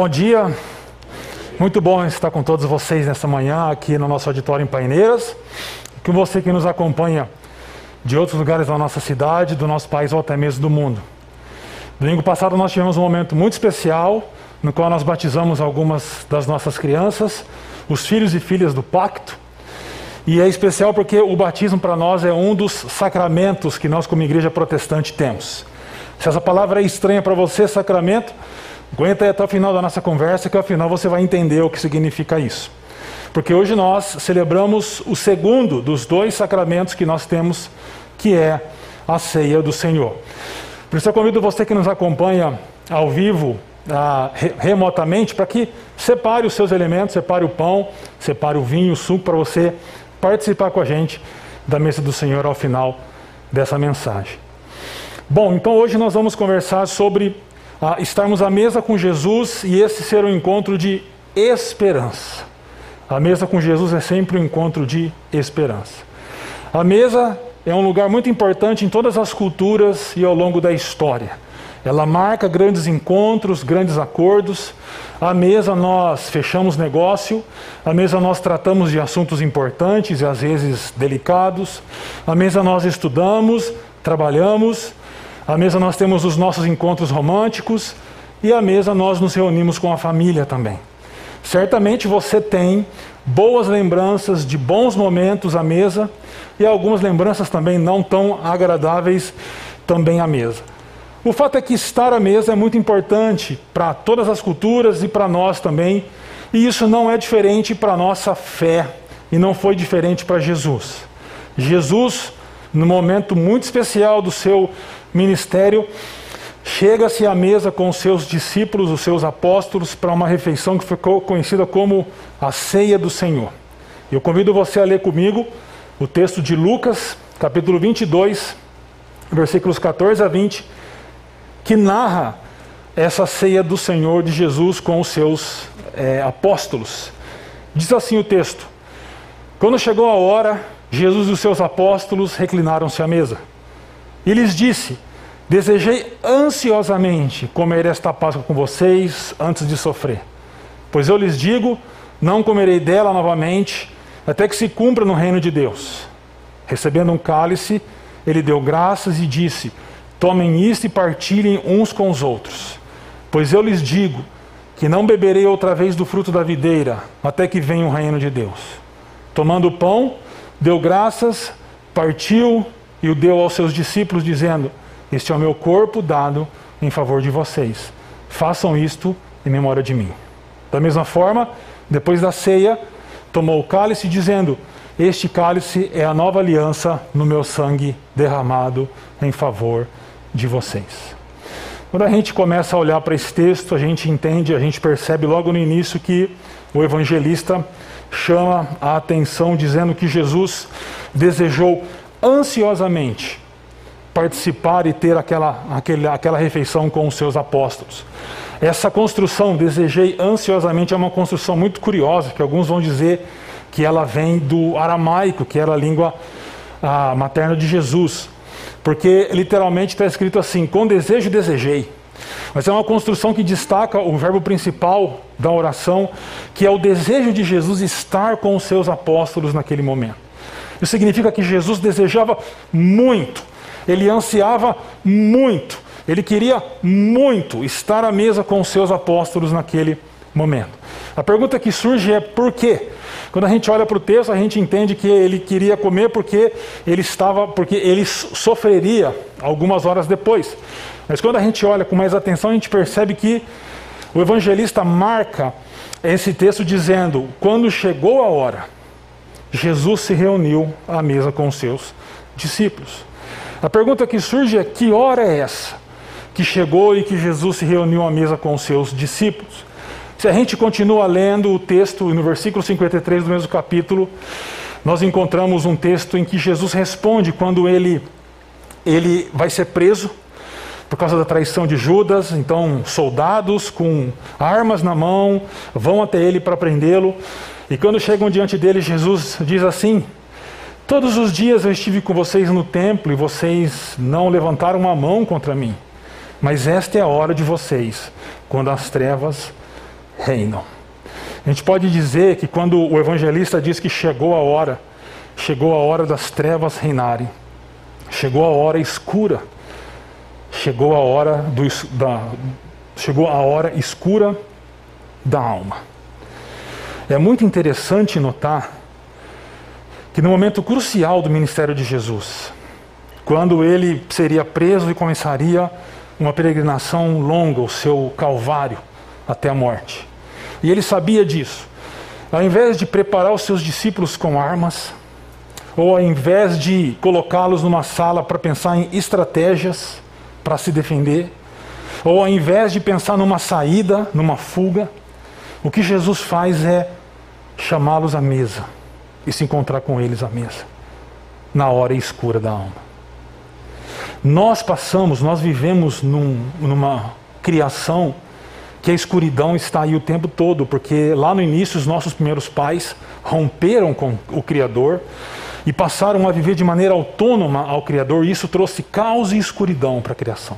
Bom dia, muito bom estar com todos vocês nessa manhã aqui no nosso auditório em Paineiras, com você que nos acompanha de outros lugares da nossa cidade, do nosso país ou até mesmo do mundo. Domingo passado nós tivemos um momento muito especial no qual nós batizamos algumas das nossas crianças, os filhos e filhas do pacto. E é especial porque o batismo para nós é um dos sacramentos que nós, como igreja protestante, temos. Se essa palavra é estranha para você, sacramento, Aguenta aí até o final da nossa conversa, que ao final você vai entender o que significa isso. Porque hoje nós celebramos o segundo dos dois sacramentos que nós temos, que é a ceia do Senhor. Por isso eu convido você que nos acompanha ao vivo, ah, remotamente, para que separe os seus elementos, separe o pão, separe o vinho, o suco, para você participar com a gente da mesa do Senhor ao final dessa mensagem. Bom, então hoje nós vamos conversar sobre ah, estarmos à mesa com Jesus e esse ser um encontro de esperança. A mesa com Jesus é sempre um encontro de esperança. A mesa é um lugar muito importante em todas as culturas e ao longo da história. Ela marca grandes encontros, grandes acordos. À mesa nós fechamos negócio, à mesa nós tratamos de assuntos importantes e às vezes delicados. À mesa nós estudamos, trabalhamos, à mesa nós temos os nossos encontros românticos e à mesa nós nos reunimos com a família também. Certamente você tem boas lembranças de bons momentos à mesa e algumas lembranças também não tão agradáveis também à mesa. O fato é que estar à mesa é muito importante para todas as culturas e para nós também, e isso não é diferente para a nossa fé e não foi diferente para Jesus. Jesus, no momento muito especial do seu ministério, chega-se à mesa com os seus discípulos, os seus apóstolos, para uma refeição que ficou conhecida como a ceia do Senhor. Eu convido você a ler comigo o texto de Lucas, capítulo 22, versículos 14 a 20, que narra essa ceia do Senhor de Jesus com os seus é, apóstolos. Diz assim o texto: Quando chegou a hora, Jesus e os seus apóstolos reclinaram-se à mesa. E lhes disse: Desejei ansiosamente comer esta Páscoa com vocês antes de sofrer. Pois eu lhes digo: não comerei dela novamente, até que se cumpra no reino de Deus. Recebendo um cálice, ele deu graças e disse: Tomem isto e partilhem uns com os outros. Pois eu lhes digo que não beberei outra vez do fruto da videira, até que venha o reino de Deus. Tomando o pão, deu graças, partiu e o deu aos seus discípulos, dizendo: Este é o meu corpo dado em favor de vocês. Façam isto em memória de mim. Da mesma forma, depois da ceia, tomou o cálice, dizendo: Este cálice é a nova aliança no meu sangue derramado em favor de vocês. Quando a gente começa a olhar para esse texto, a gente entende, a gente percebe logo no início que o evangelista chama a atenção dizendo que Jesus desejou ansiosamente participar e ter aquela, aquela, aquela refeição com os seus apóstolos. Essa construção, desejei ansiosamente, é uma construção muito curiosa, que alguns vão dizer que ela vem do aramaico, que era a língua a, materna de Jesus. Porque literalmente está escrito assim: com desejo desejei. Mas é uma construção que destaca o verbo principal da oração, que é o desejo de Jesus estar com os seus apóstolos naquele momento. Isso significa que Jesus desejava muito, ele ansiava muito, ele queria muito estar à mesa com os seus apóstolos naquele momento. A pergunta que surge é por quê? Quando a gente olha para o texto, a gente entende que ele queria comer porque ele estava, porque ele sofreria algumas horas depois. Mas quando a gente olha com mais atenção, a gente percebe que o evangelista marca esse texto dizendo: quando chegou a hora, Jesus se reuniu à mesa com os seus discípulos. A pergunta que surge é: que hora é essa que chegou e que Jesus se reuniu à mesa com os seus discípulos? Se a gente continua lendo o texto, no versículo 53 do mesmo capítulo, nós encontramos um texto em que Jesus responde quando ele, ele vai ser preso por causa da traição de Judas. Então, soldados com armas na mão vão até ele para prendê-lo. E quando chegam diante dele, Jesus diz assim: Todos os dias eu estive com vocês no templo e vocês não levantaram uma mão contra mim. Mas esta é a hora de vocês, quando as trevas reinam. A gente pode dizer que quando o evangelista diz que chegou a hora, chegou a hora das trevas reinarem, chegou a hora escura, chegou a hora do, da, chegou a hora escura da alma. É muito interessante notar que no momento crucial do ministério de Jesus, quando ele seria preso e começaria uma peregrinação longa, o seu calvário até a morte. E ele sabia disso. Ao invés de preparar os seus discípulos com armas, ou ao invés de colocá-los numa sala para pensar em estratégias para se defender, ou ao invés de pensar numa saída, numa fuga, o que Jesus faz é chamá-los à mesa e se encontrar com eles à mesa, na hora escura da alma. Nós passamos, nós vivemos num, numa criação que a escuridão está aí o tempo todo, porque lá no início os nossos primeiros pais romperam com o Criador e passaram a viver de maneira autônoma ao Criador, e isso trouxe caos e escuridão para a criação.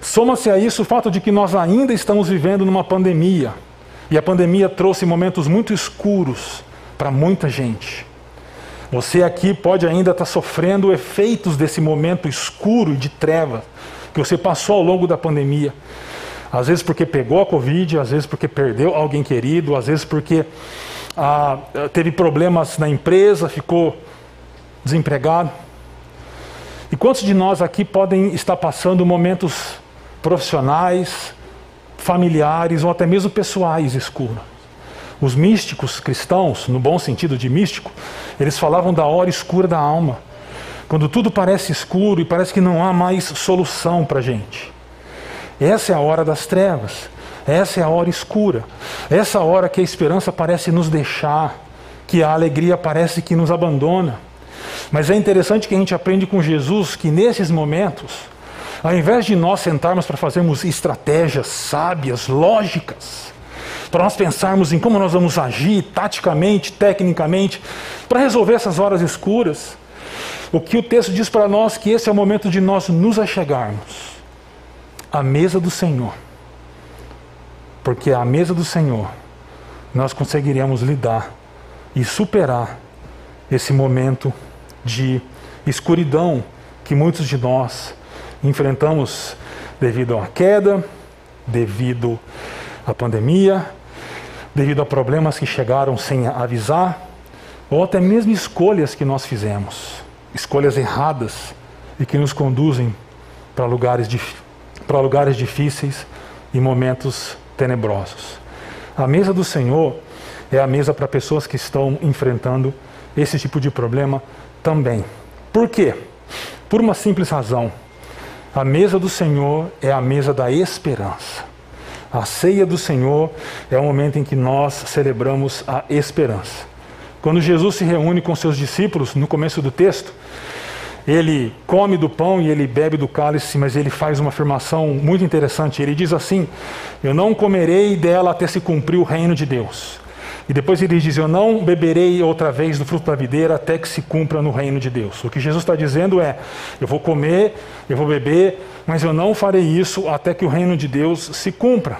Soma-se a isso o fato de que nós ainda estamos vivendo numa pandemia, e a pandemia trouxe momentos muito escuros para muita gente. Você aqui pode ainda estar sofrendo efeitos desse momento escuro e de treva que você passou ao longo da pandemia. Às vezes porque pegou a Covid, às vezes porque perdeu alguém querido, às vezes porque ah, teve problemas na empresa, ficou desempregado. E quantos de nós aqui podem estar passando momentos profissionais, familiares ou até mesmo pessoais escuros? Os místicos cristãos, no bom sentido de místico, eles falavam da hora escura da alma. Quando tudo parece escuro e parece que não há mais solução para a gente. Essa é a hora das trevas. Essa é a hora escura. Essa hora que a esperança parece nos deixar, que a alegria parece que nos abandona. Mas é interessante que a gente aprende com Jesus que nesses momentos, ao invés de nós sentarmos para fazermos estratégias sábias, lógicas, para nós pensarmos em como nós vamos agir taticamente, tecnicamente, para resolver essas horas escuras, o que o texto diz para nós que esse é o momento de nós nos achegarmos à mesa do Senhor. Porque à mesa do Senhor nós conseguiremos lidar e superar esse momento de escuridão que muitos de nós enfrentamos devido à queda, devido à pandemia, devido a problemas que chegaram sem avisar, ou até mesmo escolhas que nós fizemos, escolhas erradas e que nos conduzem para lugares, para lugares difíceis e momentos tenebrosos. A mesa do Senhor é a mesa para pessoas que estão enfrentando esse tipo de problema também. Por quê? Por uma simples razão. A mesa do Senhor é a mesa da esperança. A ceia do Senhor é o momento em que nós celebramos a esperança. Quando Jesus se reúne com seus discípulos, no começo do texto, ele come do pão e ele bebe do cálice, mas ele faz uma afirmação muito interessante. Ele diz assim: Eu não comerei dela até se cumprir o reino de Deus. E depois ele diz: Eu não beberei outra vez do fruto da videira até que se cumpra no reino de Deus. O que Jesus está dizendo é: Eu vou comer, eu vou beber, mas eu não farei isso até que o reino de Deus se cumpra.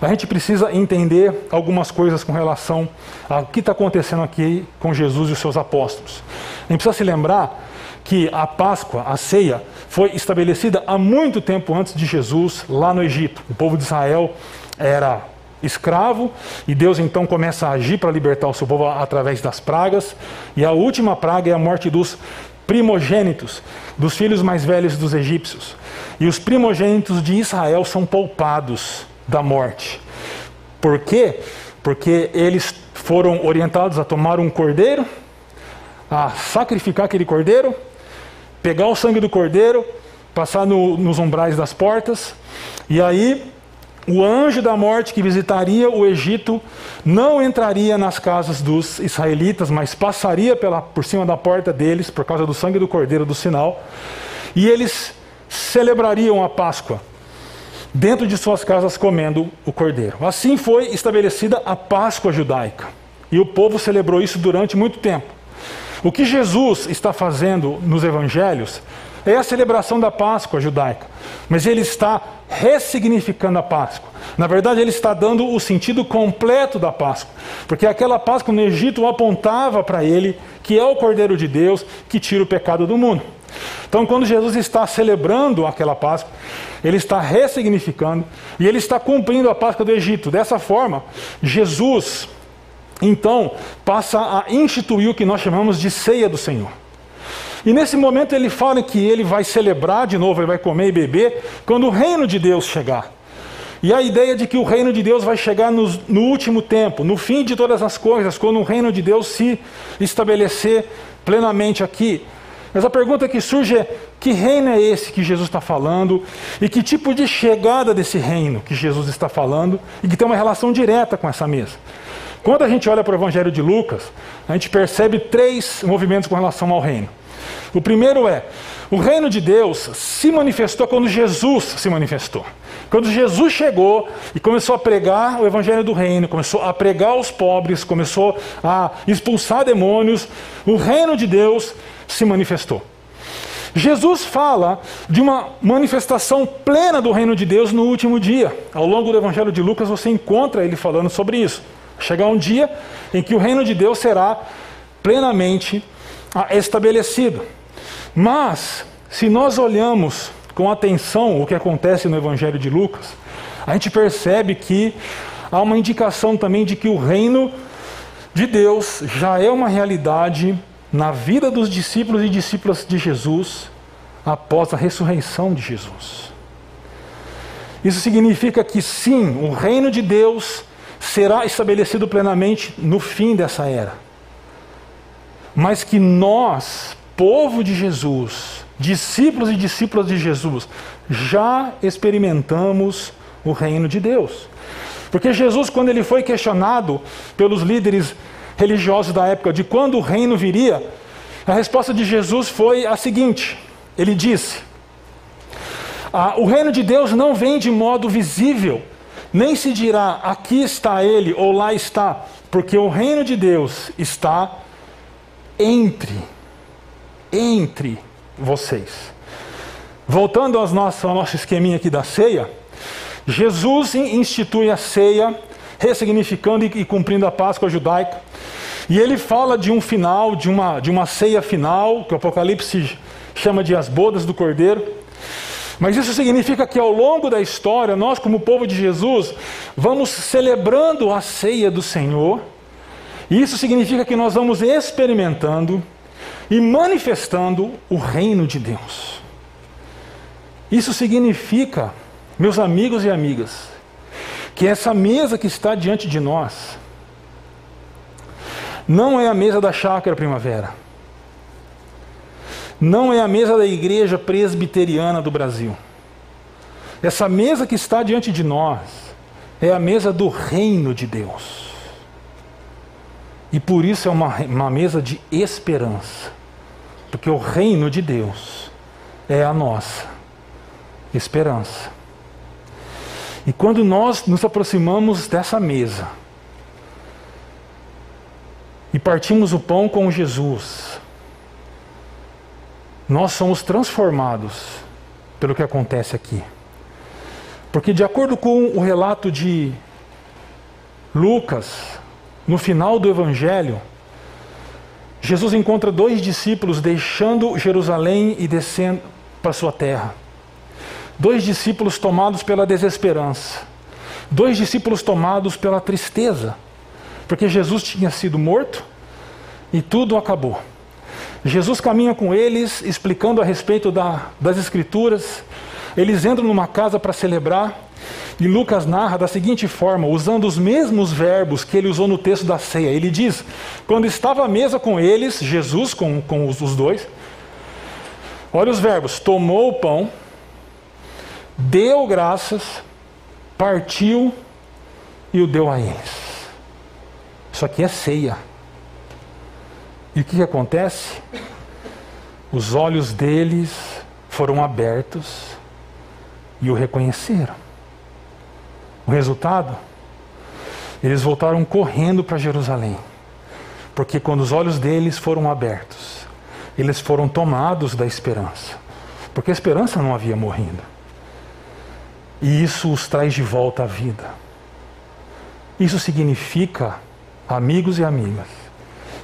A gente precisa entender algumas coisas com relação ao que está acontecendo aqui com Jesus e os seus apóstolos. A gente precisa se lembrar que a Páscoa, a ceia, foi estabelecida há muito tempo antes de Jesus, lá no Egito. O povo de Israel era escravo e Deus então começa a agir para libertar o seu povo através das pragas. E a última praga é a morte dos primogênitos, dos filhos mais velhos dos egípcios. E os primogênitos de Israel são poupados da morte. Por quê? Porque eles foram orientados a tomar um cordeiro, a sacrificar aquele cordeiro pegar o sangue do cordeiro, passar no, nos umbrais das portas, e aí o anjo da morte que visitaria o Egito não entraria nas casas dos israelitas, mas passaria pela, por cima da porta deles, por causa do sangue do cordeiro do sinal, e eles celebrariam a Páscoa dentro de suas casas comendo o cordeiro. Assim foi estabelecida a Páscoa judaica. E o povo celebrou isso durante muito tempo. O que Jesus está fazendo nos evangelhos é a celebração da Páscoa judaica, mas ele está ressignificando a Páscoa. Na verdade, ele está dando o sentido completo da Páscoa, porque aquela Páscoa no Egito apontava para ele que é o Cordeiro de Deus que tira o pecado do mundo. Então, quando Jesus está celebrando aquela Páscoa, ele está ressignificando e ele está cumprindo a Páscoa do Egito. Dessa forma, Jesus, então, passa a instituir o que nós chamamos de ceia do Senhor. E nesse momento ele fala que ele vai celebrar de novo, ele vai comer e beber quando o reino de Deus chegar. E a ideia de que o reino de Deus vai chegar no, no, último tempo, no fim de todas as coisas, quando o reino de Deus se estabelecer plenamente aqui. Mas a pergunta que surge é: que reino é esse que Jesus está falando? E que tipo de chegada desse reino que Jesus está falando? E que tem uma relação direta com essa mesa. Quando a gente olha para o Evangelho de Lucas, a gente percebe três movimentos com relação ao reino. O primeiro é: o reino de Deus se manifestou quando Jesus se manifestou. Quando Jesus chegou e começou a pregar o evangelho do reino, começou a pregar aos pobres, começou a expulsar demônios, o reino de Deus se manifestou. Jesus fala de uma manifestação plena do reino de Deus no último dia. Ao longo do evangelho de Lucas você encontra ele falando sobre isso. Chegar um dia em que o reino de Deus será plenamente estabelecido. Mas, se nós olhamos com atenção o que acontece no Evangelho de Lucas, a gente percebe que há uma indicação também de que o reino de Deus já é uma realidade na vida dos discípulos e discípulas de Jesus após a ressurreição de Jesus. Isso significa que sim, o reino de Deus será estabelecido plenamente no fim dessa era. Mas que nós, povo de Jesus, discípulos e discípulas de Jesus, já experimentamos o reino de Deus. Porque Jesus, quando ele foi questionado pelos líderes religiosos da época de quando o reino viria, a resposta de Jesus foi a seguinte: ele disse, ah, o reino de Deus não vem de modo visível, nem se dirá aqui está ele ou lá está, porque o reino de Deus está entre entre vocês. Voltando ao nosso, ao nosso esqueminha aqui da ceia, Jesus institui a ceia, ressignificando e, e cumprindo a Páscoa judaica. E ele fala de um final, de uma, de uma ceia final, que o Apocalipse chama de as bodas do Cordeiro. Mas isso significa que ao longo da história, nós, como povo de Jesus, vamos celebrando a ceia do Senhor. Isso significa que nós vamos experimentando e manifestando o reino de Deus. Isso significa, meus amigos e amigas, que essa mesa que está diante de nós não é a mesa da chácara primavera. Não é a mesa da igreja presbiteriana do Brasil. Essa mesa que está diante de nós é a mesa do reino de Deus. E por isso é uma, uma mesa de esperança. Porque o reino de Deus é a nossa esperança. E quando nós nos aproximamos dessa mesa e partimos o pão com Jesus, nós somos transformados pelo que acontece aqui. Porque, de acordo com o relato de Lucas, no final do Evangelho, Jesus encontra dois discípulos deixando Jerusalém e descendo para sua terra. Dois discípulos tomados pela desesperança. Dois discípulos tomados pela tristeza. Porque Jesus tinha sido morto e tudo acabou. Jesus caminha com eles, explicando a respeito da, das Escrituras. Eles entram numa casa para celebrar. E Lucas narra da seguinte forma, usando os mesmos verbos que ele usou no texto da ceia. Ele diz: quando estava à mesa com eles, Jesus, com, com os, os dois, olha os verbos: tomou o pão, deu graças, partiu e o deu a eles. Isso aqui é ceia. E o que, que acontece? Os olhos deles foram abertos e o reconheceram. O resultado? Eles voltaram correndo para Jerusalém, porque quando os olhos deles foram abertos, eles foram tomados da esperança, porque a esperança não havia morrido. e isso os traz de volta à vida. Isso significa, amigos e amigas,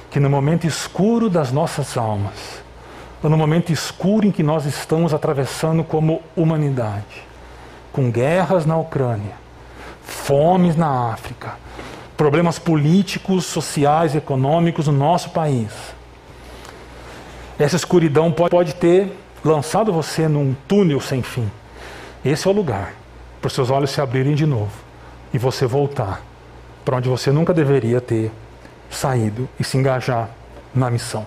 que no momento escuro das nossas almas, ou no momento escuro em que nós estamos atravessando como humanidade, com guerras na Ucrânia, fomes na África, problemas políticos, sociais, econômicos no nosso país. Essa escuridão pode ter lançado você num túnel sem fim. Esse é o lugar para os seus olhos se abrirem de novo e você voltar para onde você nunca deveria ter saído e se engajar na missão.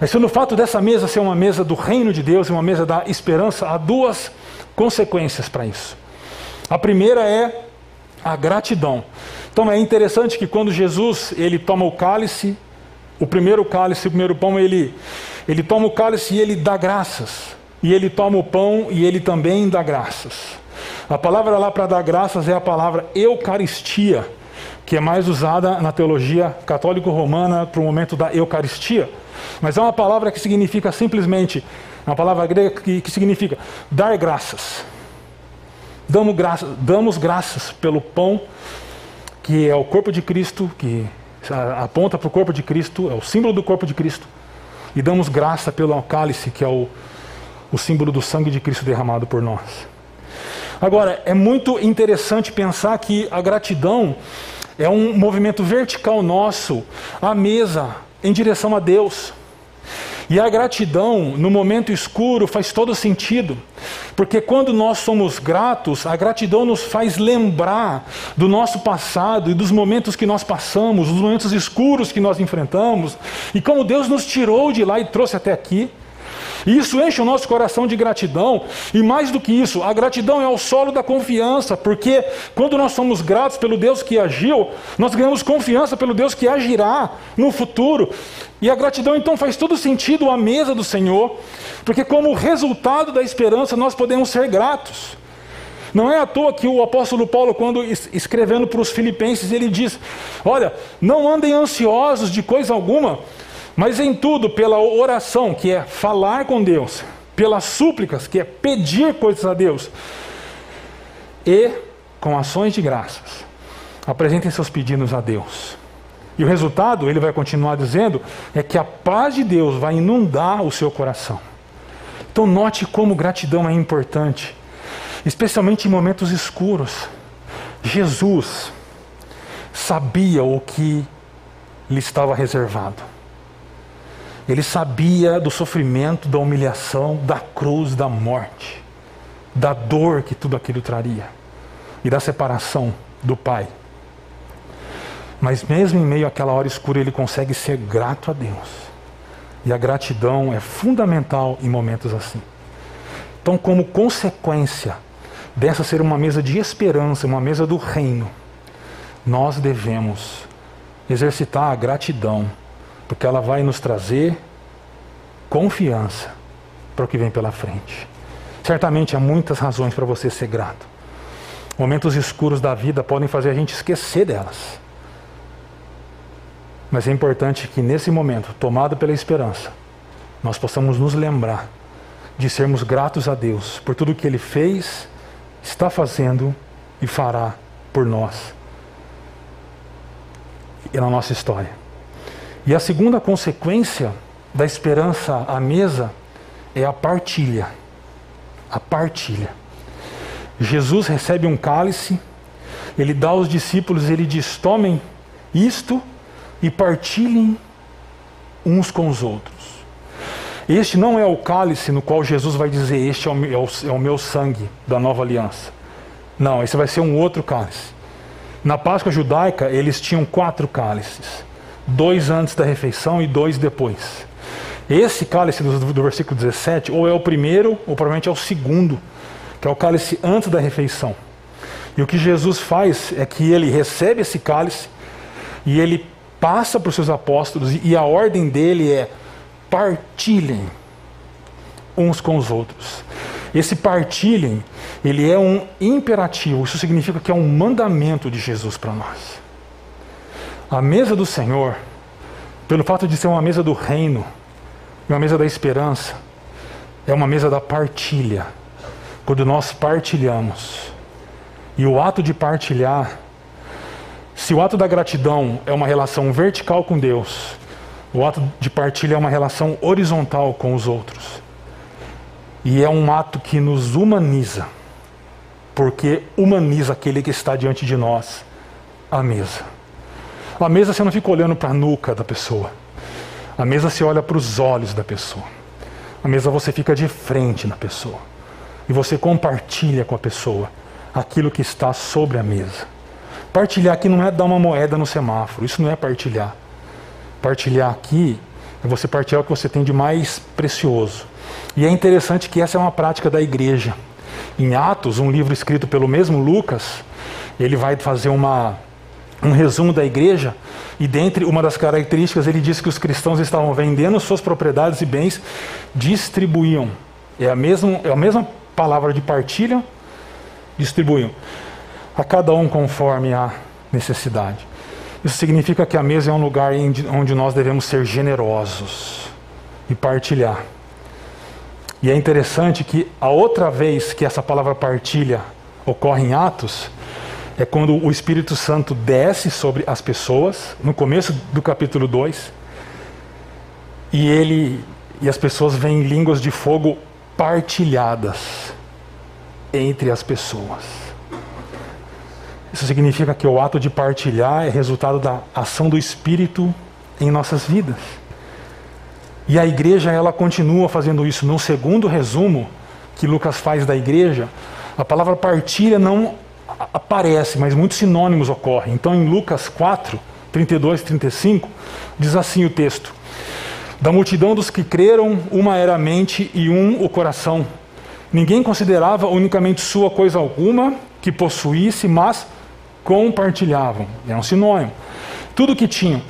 Mas no fato dessa mesa ser uma mesa do reino de Deus e uma mesa da esperança, há duas consequências para isso. A primeira é a gratidão. Então é interessante que quando Jesus ele toma o cálice, o primeiro cálice, o primeiro pão, ele, ele toma o cálice e ele dá graças. E ele toma o pão e ele também dá graças. A palavra lá para dar graças é a palavra Eucaristia, que é mais usada na teologia católico-romana para o momento da Eucaristia. Mas é uma palavra que significa simplesmente, é uma palavra grega que, que significa dar graças. Damos, graça, damos graças pelo pão, que é o corpo de Cristo, que aponta para o corpo de Cristo, é o símbolo do corpo de Cristo. E damos graça pelo cálice, que é o, o símbolo do sangue de Cristo derramado por nós. Agora, é muito interessante pensar que a gratidão é um movimento vertical nosso à mesa, em direção a Deus. E a gratidão no momento escuro faz todo sentido, porque quando nós somos gratos, a gratidão nos faz lembrar do nosso passado e dos momentos que nós passamos, dos momentos escuros que nós enfrentamos, e como Deus nos tirou de lá e trouxe até aqui. E isso enche o nosso coração de gratidão, e mais do que isso, a gratidão é o solo da confiança, porque quando nós somos gratos pelo Deus que agiu, nós ganhamos confiança pelo Deus que agirá no futuro. E a gratidão então faz todo sentido à mesa do Senhor, porque como resultado da esperança nós podemos ser gratos. Não é à toa que o apóstolo Paulo, quando escrevendo para os filipenses, ele diz: Olha, não andem ansiosos de coisa alguma, mas em tudo, pela oração, que é falar com Deus, pelas súplicas, que é pedir coisas a Deus, e com ações de graças, apresentem seus pedidos a Deus. E o resultado, ele vai continuar dizendo, é que a paz de Deus vai inundar o seu coração. Então, note como gratidão é importante, especialmente em momentos escuros. Jesus sabia o que lhe estava reservado. Ele sabia do sofrimento, da humilhação, da cruz, da morte, da dor que tudo aquilo traria e da separação do Pai. Mas mesmo em meio àquela hora escura, ele consegue ser grato a Deus. E a gratidão é fundamental em momentos assim. Então, como consequência dessa ser uma mesa de esperança, uma mesa do reino, nós devemos exercitar a gratidão porque ela vai nos trazer confiança para o que vem pela frente. Certamente há muitas razões para você ser grato. Momentos escuros da vida podem fazer a gente esquecer delas. Mas é importante que nesse momento, tomado pela esperança, nós possamos nos lembrar de sermos gratos a Deus por tudo que Ele fez, está fazendo e fará por nós e na nossa história. E a segunda consequência da esperança à mesa é a partilha. A partilha. Jesus recebe um cálice, ele dá aos discípulos, ele diz: tomem isto e partilhem uns com os outros. Este não é o cálice no qual Jesus vai dizer: Este é o, meu, é o meu sangue da nova aliança. Não, esse vai ser um outro cálice. Na Páscoa judaica, eles tinham quatro cálices dois antes da refeição e dois depois. Esse cálice do, do, versículo 17, ou é o primeiro, ou provavelmente é o segundo, que é o cálice antes da refeição. E o que Jesus faz é que ele recebe esse cálice e ele passa para os seus apóstolos, e a ordem dele é: partilhem uns com os outros. Esse partilhem, ele é um imperativo, isso significa que é um mandamento de Jesus para nós. A mesa do Senhor, pelo fato de ser uma mesa do reino, uma mesa da esperança, é uma mesa da partilha. quando nós partilhamos. E o ato de partilhar, se o ato da gratidão é uma relação vertical com Deus, o ato de partilha é uma relação horizontal com os outros. E é um ato que nos humaniza, porque humaniza aquele que está diante de nós, a mesa. A mesa você não fica olhando para a nuca da pessoa. A mesa você olha para os olhos da pessoa. A mesa você fica de frente na pessoa. E você compartilha com a pessoa aquilo que está sobre a mesa. Partilhar aqui não é dar uma moeda no semáforo, isso não é partilhar. Partilhar aqui é você partilhar o que você tem de mais precioso. E é interessante que essa é uma prática da igreja. Em Atos, um livro escrito pelo mesmo Lucas, ele vai fazer uma, um resumo da igreja, e dentre uma das características, ele diz que os cristãos estavam vendendo suas propriedades e bens, distribuíam. É a mesma, é a mesma palavra de partilha, distribuíam. A cada um conforme a necessidade. Isso significa que a mesa é um lugar onde nós devemos ser generosos e partilhar. E é interessante que a outra vez que essa palavra partilha ocorre em Atos é quando o Espírito Santo desce sobre as pessoas, no começo do capítulo 2, e ele e as pessoas veem línguas de fogo partilhadas entre as pessoas. Isso significa que o ato de partilhar é resultado da ação do Espírito em nossas vidas. E a igreja ela continua fazendo isso. No segundo resumo que Lucas faz da igreja, a palavra partilha não aparece, mas muitos sinônimos ocorrem. Então em Lucas 4, 32 e 35, diz assim o texto: Da multidão dos que creram, uma era a mente e um o coração. Ninguém considerava unicamente sua coisa alguma que possuísse, mas compartilhavam. É um sinônimo. Tudo que tinham.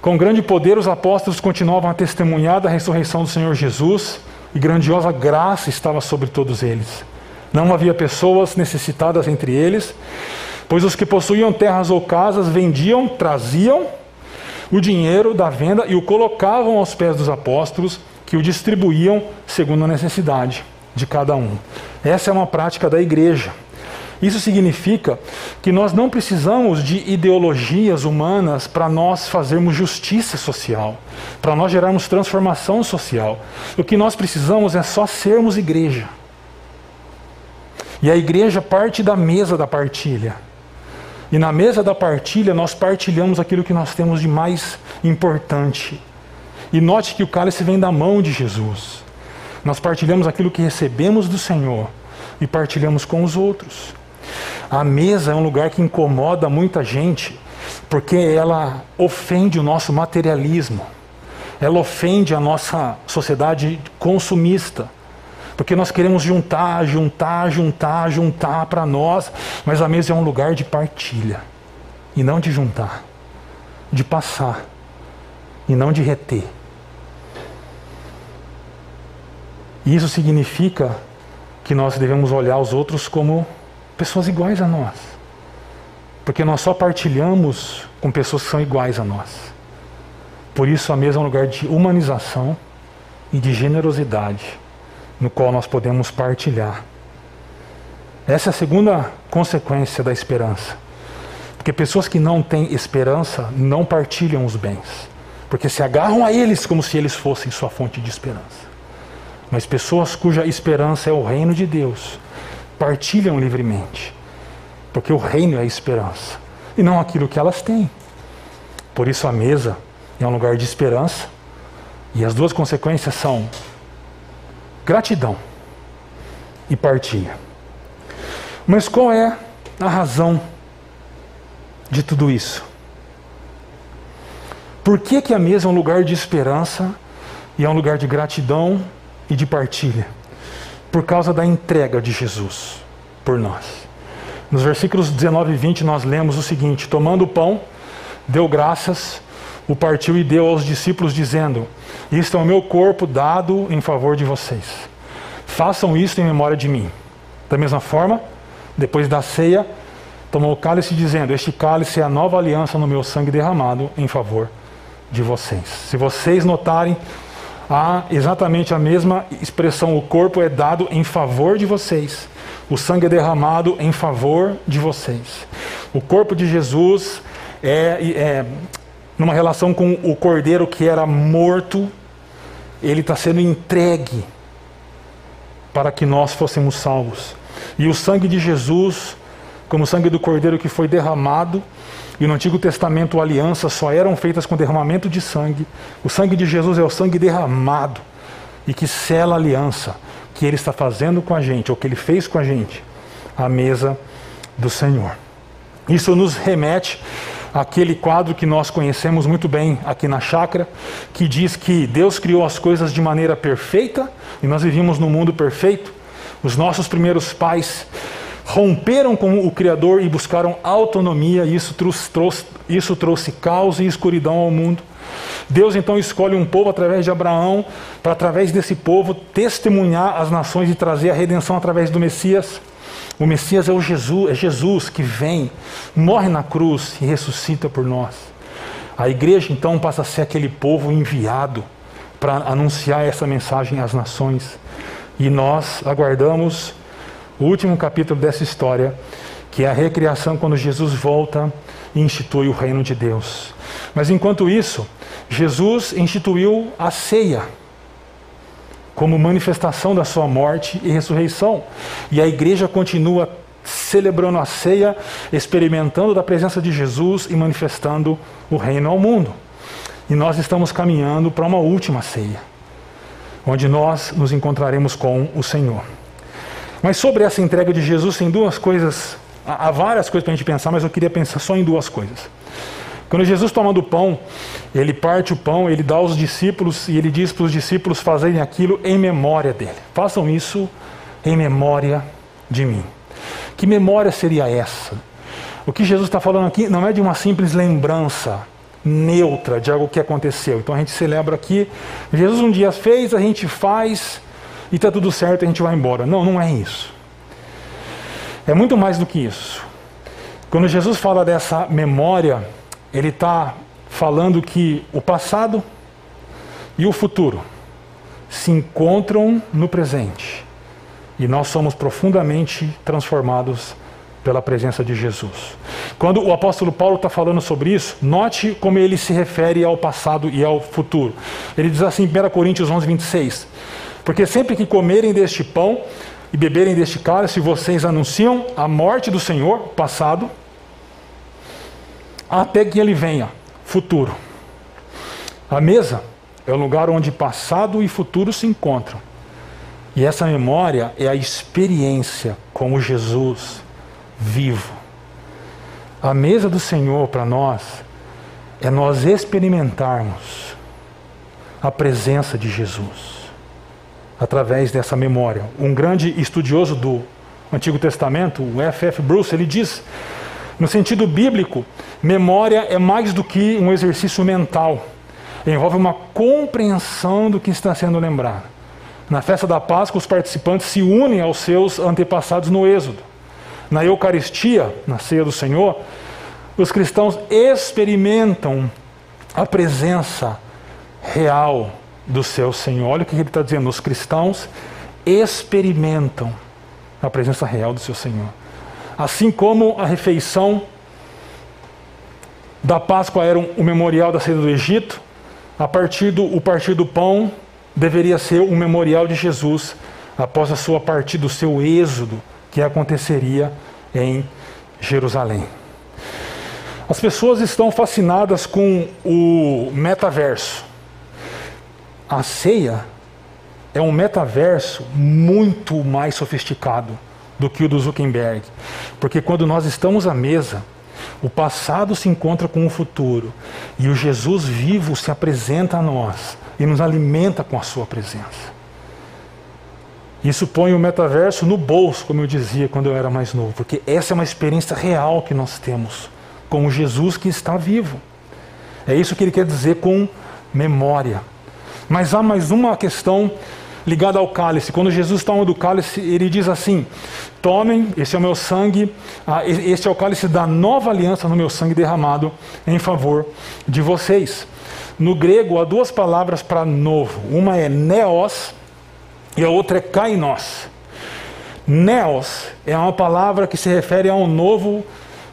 Com grande poder, os apóstolos continuavam a testemunhar da ressurreição do Senhor Jesus e grandiosa graça estava sobre todos eles. Não havia pessoas necessitadas entre eles, pois os que possuíam terras ou casas vendiam, traziam o dinheiro da venda e o colocavam aos pés dos apóstolos, que o distribuíam segundo a necessidade de cada um. Essa é uma prática da igreja. Isso significa que nós não precisamos de ideologias humanas para nós fazermos justiça social, para nós gerarmos transformação social. O que nós precisamos é só sermos igreja. E a igreja parte da mesa da partilha. E na mesa da partilha nós partilhamos aquilo que nós temos de mais importante. E note que o cálice vem da mão de Jesus. Nós partilhamos aquilo que recebemos do Senhor e partilhamos com os outros. A mesa é um lugar que incomoda muita gente, porque ela ofende o nosso materialismo, ela ofende a nossa sociedade consumista. Porque nós queremos juntar, juntar, juntar, juntar para nós, mas a mesa é um lugar de partilha, e não de juntar, de passar, e não de reter. E isso significa que nós devemos olhar os outros como pessoas iguais a nós. Porque nós só partilhamos com pessoas que são iguais a nós. Por isso, a mesa é um lugar de humanização e de generosidade, no qual nós podemos partilhar. Essa é a segunda consequência da esperança. Porque pessoas que não têm esperança não partilham os bens. Porque se agarram a eles como se eles fossem sua fonte de esperança. Mas pessoas cuja esperança é o reino de Deus partilham livremente. Porque o reino é a esperança e não aquilo que elas têm. Por isso a mesa é um lugar de esperança e as duas consequências são gratidão e partilha. Mas qual é a razão de tudo isso? Por que, que a mesa é um lugar de esperança e é um lugar de gratidão e de partilha? por causa da entrega de Jesus por nós. Nos versículos 19 e 20 nós lemos o seguinte: Tomando o pão, deu graças, o partiu e deu aos discípulos, dizendo: Isto é o meu corpo dado em favor de vocês. Façam isto em memória de mim. Da mesma forma, depois da ceia, tomou o cálice, dizendo: Este cálice é a nova aliança no meu sangue derramado em favor de vocês. Se vocês notarem há exatamente a mesma expressão: o corpo é dado em favor de vocês, o sangue é derramado em favor de vocês. O corpo de Jesus é, é numa relação com o cordeiro que era morto, ele está sendo entregue para que nós fôssemos salvos. E o sangue de Jesus, como o sangue do cordeiro que foi derramado, e no Antigo Testamento alianças só eram feitas com derramamento de sangue. O sangue de Jesus é o sangue derramado e que sela a aliança que ele está fazendo com a gente, ou que ele fez com a gente, à mesa do Senhor. Isso nos remete àquele quadro que nós conhecemos muito bem aqui na chácara, que diz que Deus criou as coisas de maneira perfeita e nós vivíamos num mundo perfeito. Os nossos primeiros pais romperam com o Criador e buscaram autonomia, e isso trouxe, isso trouxe caos e escuridão ao mundo. Deus então escolhe um povo através de Abraão, para através desse povo testemunhar as nações e trazer a redenção através do Messias. O Messias é o Jesus, é Jesus que vem, morre na cruz e ressuscita por nós. A igreja então passa a ser aquele povo enviado para anunciar essa mensagem às nações. E nós aguardamos o último capítulo dessa história, que é a recriação quando Jesus volta e institui o reino de Deus. Mas enquanto isso, Jesus instituiu a ceia como manifestação da sua morte e ressurreição. E a igreja continua celebrando a ceia, experimentando da presença de Jesus e manifestando o reino ao mundo. E nós estamos caminhando para uma última ceia, onde nós nos encontraremos com o Senhor. Mas sobre essa entrega de Jesus, tem duas coisas, há várias coisas para a gente pensar, mas eu queria pensar só em duas coisas. Quando Jesus toma do pão, ele parte o pão, ele dá aos discípulos e ele diz para os discípulos fazerem aquilo em memória dele. Façam isso em memória de mim. Que memória seria essa? O que Jesus está falando aqui não é de uma simples lembrança neutra de algo que aconteceu. Então a gente celebra aqui, Jesus um dia fez, a gente faz, e está tudo certo, a gente vai embora. Não, não é isso. É muito mais do que isso. Quando Jesus fala dessa memória, ele está falando que o passado e o futuro se encontram no presente. E nós somos profundamente transformados pela presença de Jesus. Quando o apóstolo Paulo está falando sobre isso, note como ele se refere ao passado e ao futuro. Ele diz assim, 1 Coríntios 11, 26. Porque sempre que comerem deste pão e beberem deste cálice, vocês anunciam a morte do Senhor, passado, até que ele venha, futuro. A mesa é o lugar onde passado e futuro se encontram. E essa memória é a experiência como Jesus vivo. A mesa do Senhor para nós é nós experimentarmos a presença de Jesus através dessa memória. Um grande estudioso do Antigo Testamento, o F.F. Bruce, ele diz, no sentido bíblico, memória é mais do que um exercício mental. Envolve uma compreensão do que está sendo lembrado. Na festa da Páscoa, os participantes se unem aos seus antepassados no Êxodo. Na Eucaristia, na ceia do Senhor, os cristãos experimentam a presença real do seu Senhor. Olha o que ele está dizendo: os cristãos experimentam a presença real do seu Senhor. Assim como a refeição da Páscoa era o memorial da saída do Egito, a partir do o partir do pão deveria ser um memorial de Jesus após a sua partida, o seu êxodo que aconteceria em Jerusalém. As pessoas estão fascinadas com o metaverso. A ceia é um metaverso muito mais sofisticado do que o do Zuckerberg. Porque quando nós estamos à mesa, o passado se encontra com o futuro e o Jesus vivo se apresenta a nós e nos alimenta com a sua presença. Isso põe o metaverso no bolso, como eu dizia quando eu era mais novo, porque essa é uma experiência real que nós temos com o Jesus que está vivo. É isso que ele quer dizer com memória. Mas há mais uma questão ligada ao cálice. Quando Jesus toma do cálice, ele diz assim: Tomem, esse é o meu sangue, ah, este é o cálice da nova aliança no meu sangue derramado em favor de vocês. no grego há duas palavras para novo. Uma é neos e a outra é kainos. Neos é uma palavra que se refere a um novo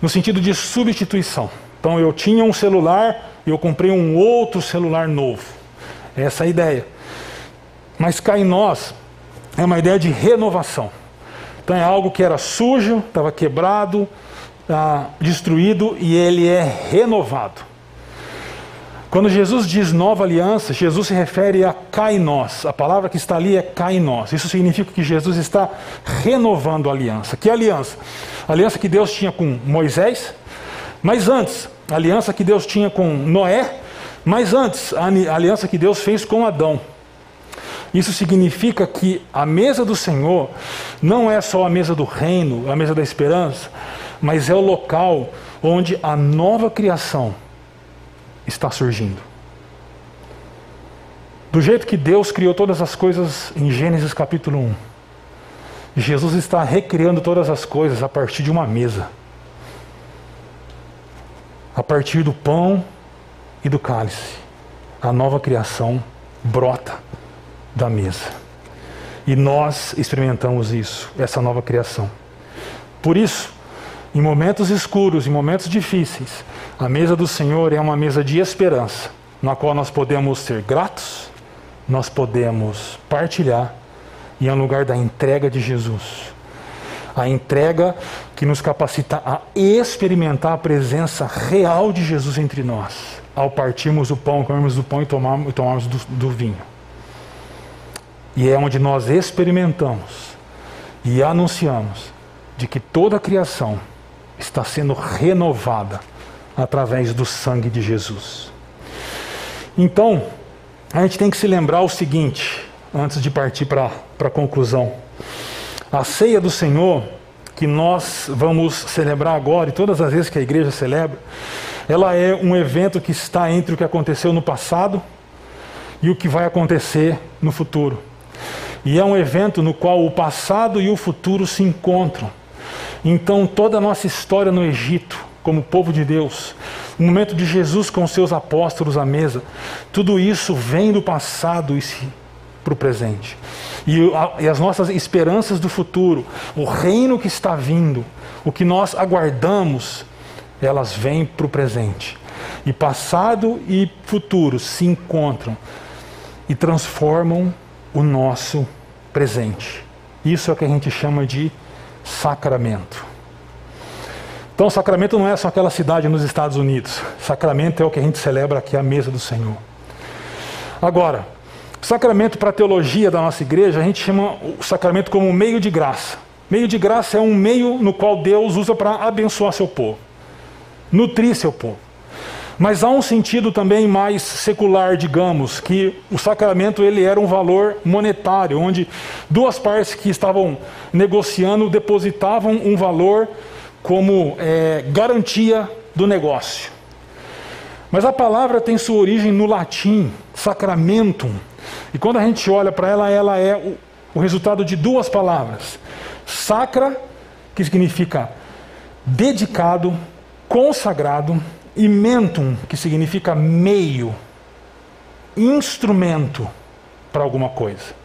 no sentido de substituição. Então eu tinha um celular e eu comprei um outro celular novo. Essa é a ideia. Mas kainos é uma ideia de renovação. Então é algo que era sujo, estava quebrado, ah, destruído e ele é renovado. Quando Jesus diz nova aliança, Jesus se refere a kainos. A palavra que está ali é kainos. Isso significa que Jesus está renovando a aliança. Que aliança? A aliança que Deus tinha com Moisés, mas antes, a aliança que Deus tinha com Noé, mas antes, a aliança que Deus fez com Adão. Isso significa que a mesa do Senhor não é só a mesa do reino, a mesa da esperança, mas é o local onde a nova criação está surgindo. Do jeito que Deus criou todas as coisas em Gênesis capítulo 1, Jesus está recriando todas as coisas a partir de uma mesa. A partir do pão e do cálice. A nova criação brota da mesa. E nós experimentamos isso, essa nova criação. Por isso, em momentos escuros, em momentos difíceis, a mesa do Senhor é uma mesa de esperança, na qual nós podemos ser gratos, nós podemos partilhar, e é um lugar da entrega de Jesus. A entrega que nos capacita a experimentar a presença real de Jesus entre nós, ao partirmos o pão, comermos o pão e tomarmos, tomarmos do, do vinho. E é onde nós experimentamos e anunciamos de que toda a criação está sendo renovada através do sangue de Jesus. Então, a gente tem que se lembrar o seguinte, antes de partir para a conclusão. A ceia do Senhor, que nós vamos celebrar agora, e todas as vezes que a igreja celebra, ela é um evento que está entre o que aconteceu no passado e o que vai acontecer no futuro. E é um evento no qual o passado e o futuro se encontram. Então, toda a nossa história no Egito, como povo de Deus, o momento de Jesus com seus apóstolos à mesa, tudo isso vem do passado e para o presente. E, a, e as nossas esperanças do futuro, o reino que está vindo, o que nós aguardamos, elas vêm para o presente. E passado e futuro se encontram e transformam o nosso presente. Isso é o que a gente chama de Sacramento. Então, Sacramento não é só aquela cidade nos Estados Unidos. Sacramento é o que a gente celebra aqui, a mesa do Senhor. Agora, sacramento para a teologia da nossa igreja, a gente chama o sacramento como meio de graça. Meio de graça é um meio no qual Deus usa para abençoar seu povo, nutrir seu povo. Mas há um sentido também mais secular, digamos, que o sacramento ele era um valor monetário, onde duas partes que estavam negociando depositavam um valor como é, garantia do negócio. Mas a palavra tem sua origem no latim, sacramentum, e quando a gente olha para ela, ela é o, o resultado de duas palavras: sacra, que significa dedicado, consagrado, e mentum, que significa meio, instrumento para alguma coisa.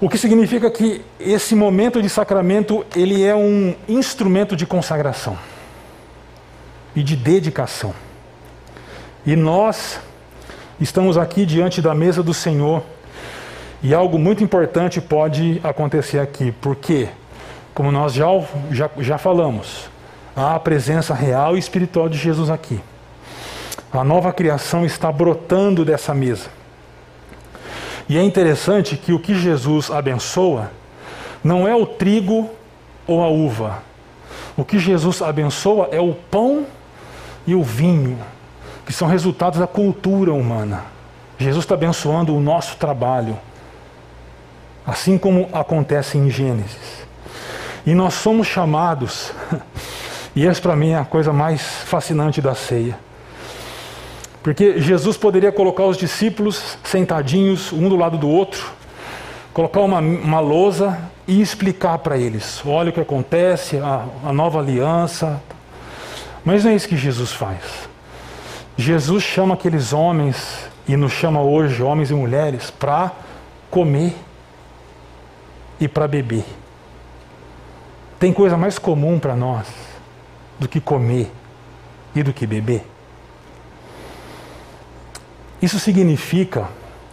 O que significa que esse momento de sacramento ele é um instrumento de consagração e de dedicação. E nós estamos aqui diante da mesa do Senhor e algo muito importante pode acontecer aqui, porque, como nós já, já, já falamos, a presença real e espiritual de Jesus aqui. A nova criação está brotando dessa mesa. E é interessante que o que Jesus abençoa não é o trigo ou a uva. O que Jesus abençoa é o pão e o vinho, que são resultados da cultura humana. Jesus está abençoando o nosso trabalho, assim como acontece em Gênesis. E nós somos chamados E essa para mim é a coisa mais fascinante da ceia. Porque Jesus poderia colocar os discípulos sentadinhos, um do lado do outro, colocar uma, uma lousa e explicar para eles: olha o que acontece, a, a nova aliança. Mas não é isso que Jesus faz. Jesus chama aqueles homens, e nos chama hoje, homens e mulheres, para comer e para beber. Tem coisa mais comum para nós do que comer e do que beber? Isso significa,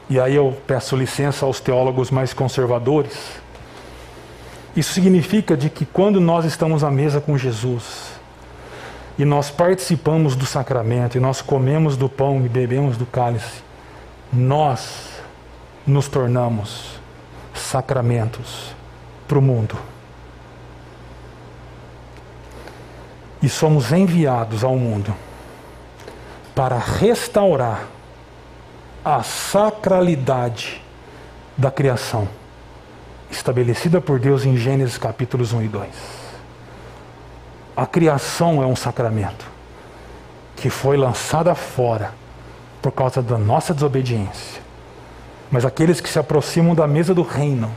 e aí eu peço licença aos teólogos mais conservadores, isso significa de que quando nós estamos à mesa com Jesus, e nós participamos do sacramento, e nós comemos do pão e bebemos do cálice, nós nos tornamos sacramentos para o mundo. E somos enviados ao mundo para restaurar a sacralidade da criação estabelecida por Deus em Gênesis capítulos 1 e 2. A criação é um sacramento que foi lançada fora por causa da nossa desobediência. Mas aqueles que se aproximam da mesa do reino,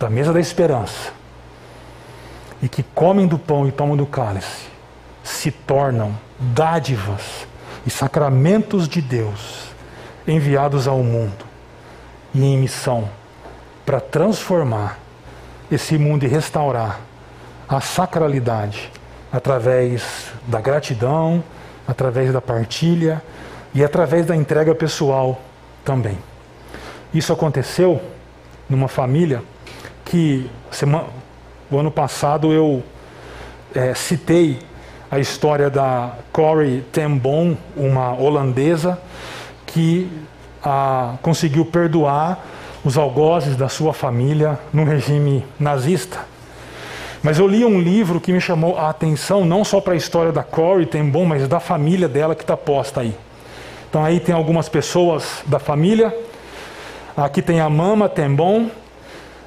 da mesa da esperança, e que comem do pão e tomam do cálice, se tornam dádivas e sacramentos de Deus enviados ao mundo e em missão para transformar esse mundo e restaurar a sacralidade através da gratidão, através da partilha e através da entrega pessoal também. Isso aconteceu numa família que semana, o ano passado eu é, citei a história da Corrie ten Boom, uma holandesa que ah, conseguiu perdoar os algozes da sua família no regime nazista. Mas eu li um livro que me chamou a atenção, não só para a história da Corey bom, mas da família dela que está posta aí. Então aí tem algumas pessoas da família. Aqui tem a mama Tembon.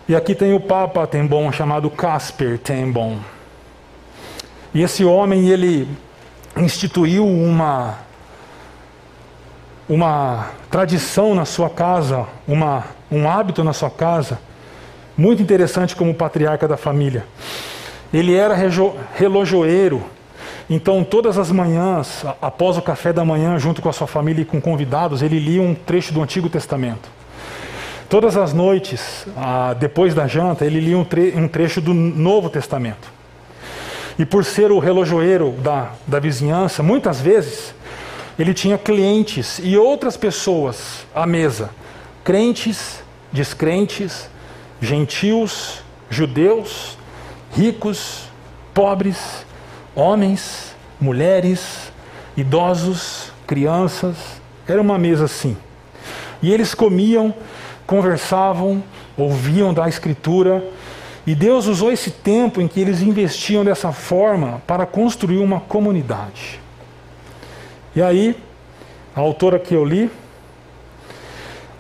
E aqui tem o Papa Tembon, chamado Casper Tembon. E esse homem, ele instituiu uma, uma tradição na sua casa, uma, um hábito na sua casa, muito interessante como patriarca da família. Ele era relojoeiro, então todas as manhãs, após o café da manhã, junto com a sua família e com convidados, ele lia um trecho do Antigo Testamento. Todas as noites, depois da janta, ele lia um, trecho do Novo Testamento. E por ser o relojoeiro da, da vizinhança, muitas vezes ele tinha clientes e outras pessoas à mesa, crentes, descrentes, gentios, judeus, ricos, pobres, homens, mulheres, idosos, crianças. Era uma mesa assim. E eles comiam, conversavam, ouviam da Escritura. E Deus usou esse tempo em que eles investiam dessa forma para construir uma comunidade. E aí, a autora que eu li,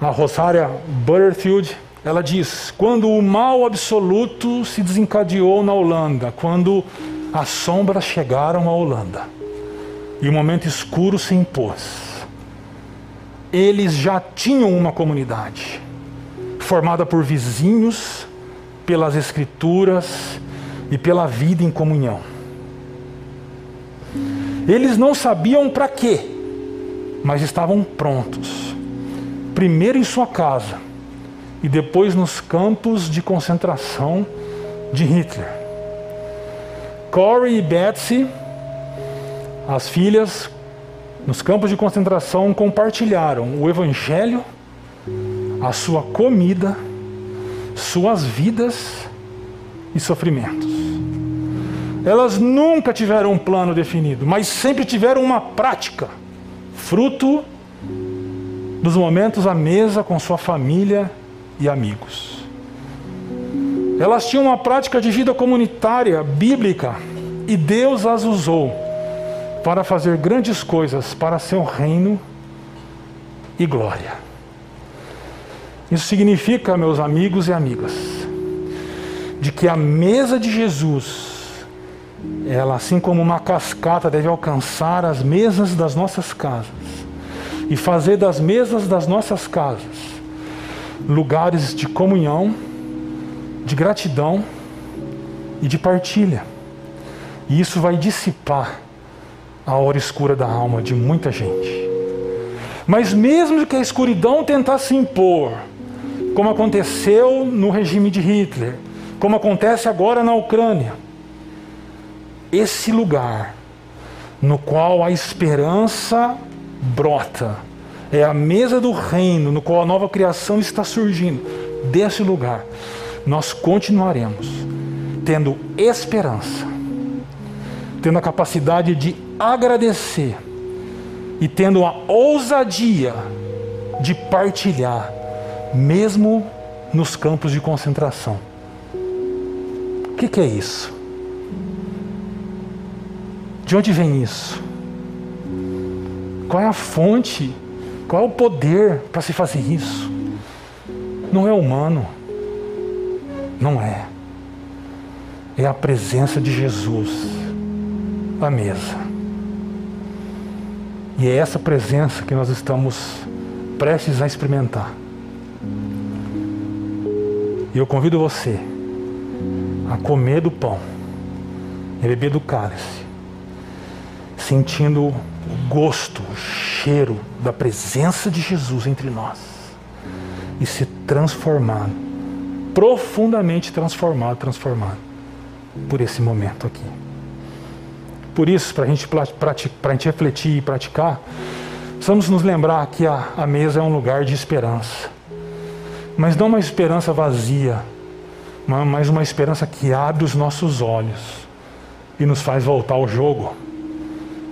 a Rosária Butterfield, ela diz: quando o mal absoluto se desencadeou na Holanda, quando as sombras chegaram à Holanda e o momento escuro se impôs, eles já tinham uma comunidade formada por vizinhos, pelas escrituras e pela vida em comunhão. Eles não sabiam para quê, mas estavam prontos. Primeiro em sua casa, e depois nos campos de concentração de Hitler. Corey e Betsy, as filhas, nos campos de concentração compartilharam o Evangelho, a sua comida, suas vidas e sofrimentos. Elas nunca tiveram um plano definido, mas sempre tiveram uma prática, fruto dos momentos à mesa com sua família e amigos. Elas tinham uma prática de vida comunitária, bíblica, e Deus as usou para fazer grandes coisas para seu reino e glória. Isso significa, meus amigos e amigas, de que a mesa de Jesus, ela assim como uma cascata deve alcançar as mesas das nossas casas e fazer das mesas das nossas casas lugares de comunhão, de gratidão e de partilha. E isso vai dissipar a hora escura da alma de muita gente. Mas mesmo que a escuridão tentasse impor, como aconteceu no regime de Hitler, como acontece agora na Ucrânia, esse lugar no qual a esperança brota, é a mesa do reino no qual a nova criação está surgindo, desse lugar, nós continuaremos tendo esperança, tendo a capacidade de agradecer e tendo a ousadia de partilhar, mesmo nos campos de concentração. O que, que é isso? De onde vem isso? Qual é a fonte? Qual é o poder para se fazer isso? Não é humano. Não é. É a presença de Jesus à mesa. E é essa presença que nós estamos prestes a experimentar. E eu convido você a comer do pão e beber do cálice, sentindo o gosto, o cheiro da presença de Jesus entre nós e se transformado, profundamente transformado, transformado por esse momento aqui. Por isso, para gente, a gente refletir e praticar, precisamos nos lembrar que a, a mesa é um lugar de esperança. Mas não uma esperança vazia, mas uma esperança que abre os nossos olhos e nos faz voltar ao jogo,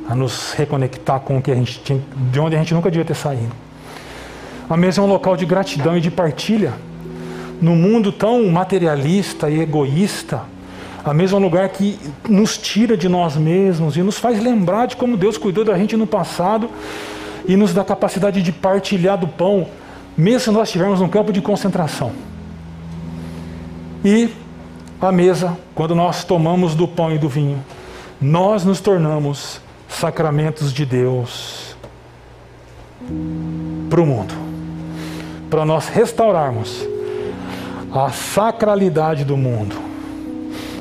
a nos reconectar com o que a gente tinha, de onde a gente nunca devia ter saído. A mesa é um local de gratidão e de partilha. No mundo tão materialista e egoísta, a mesa é um lugar que nos tira de nós mesmos e nos faz lembrar de como Deus cuidou da gente no passado e nos dá capacidade de partilhar do pão, mesmo se nós estivermos num campo de concentração. E a mesa, quando nós tomamos do pão e do vinho, nós nos tornamos sacramentos de Deus para o mundo, para nós restaurarmos a sacralidade do mundo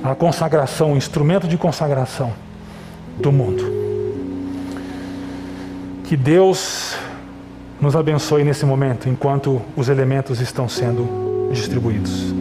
a consagração, o instrumento de consagração do mundo. Que Deus nos abençoe nesse momento, enquanto os elementos estão sendo distribuídos.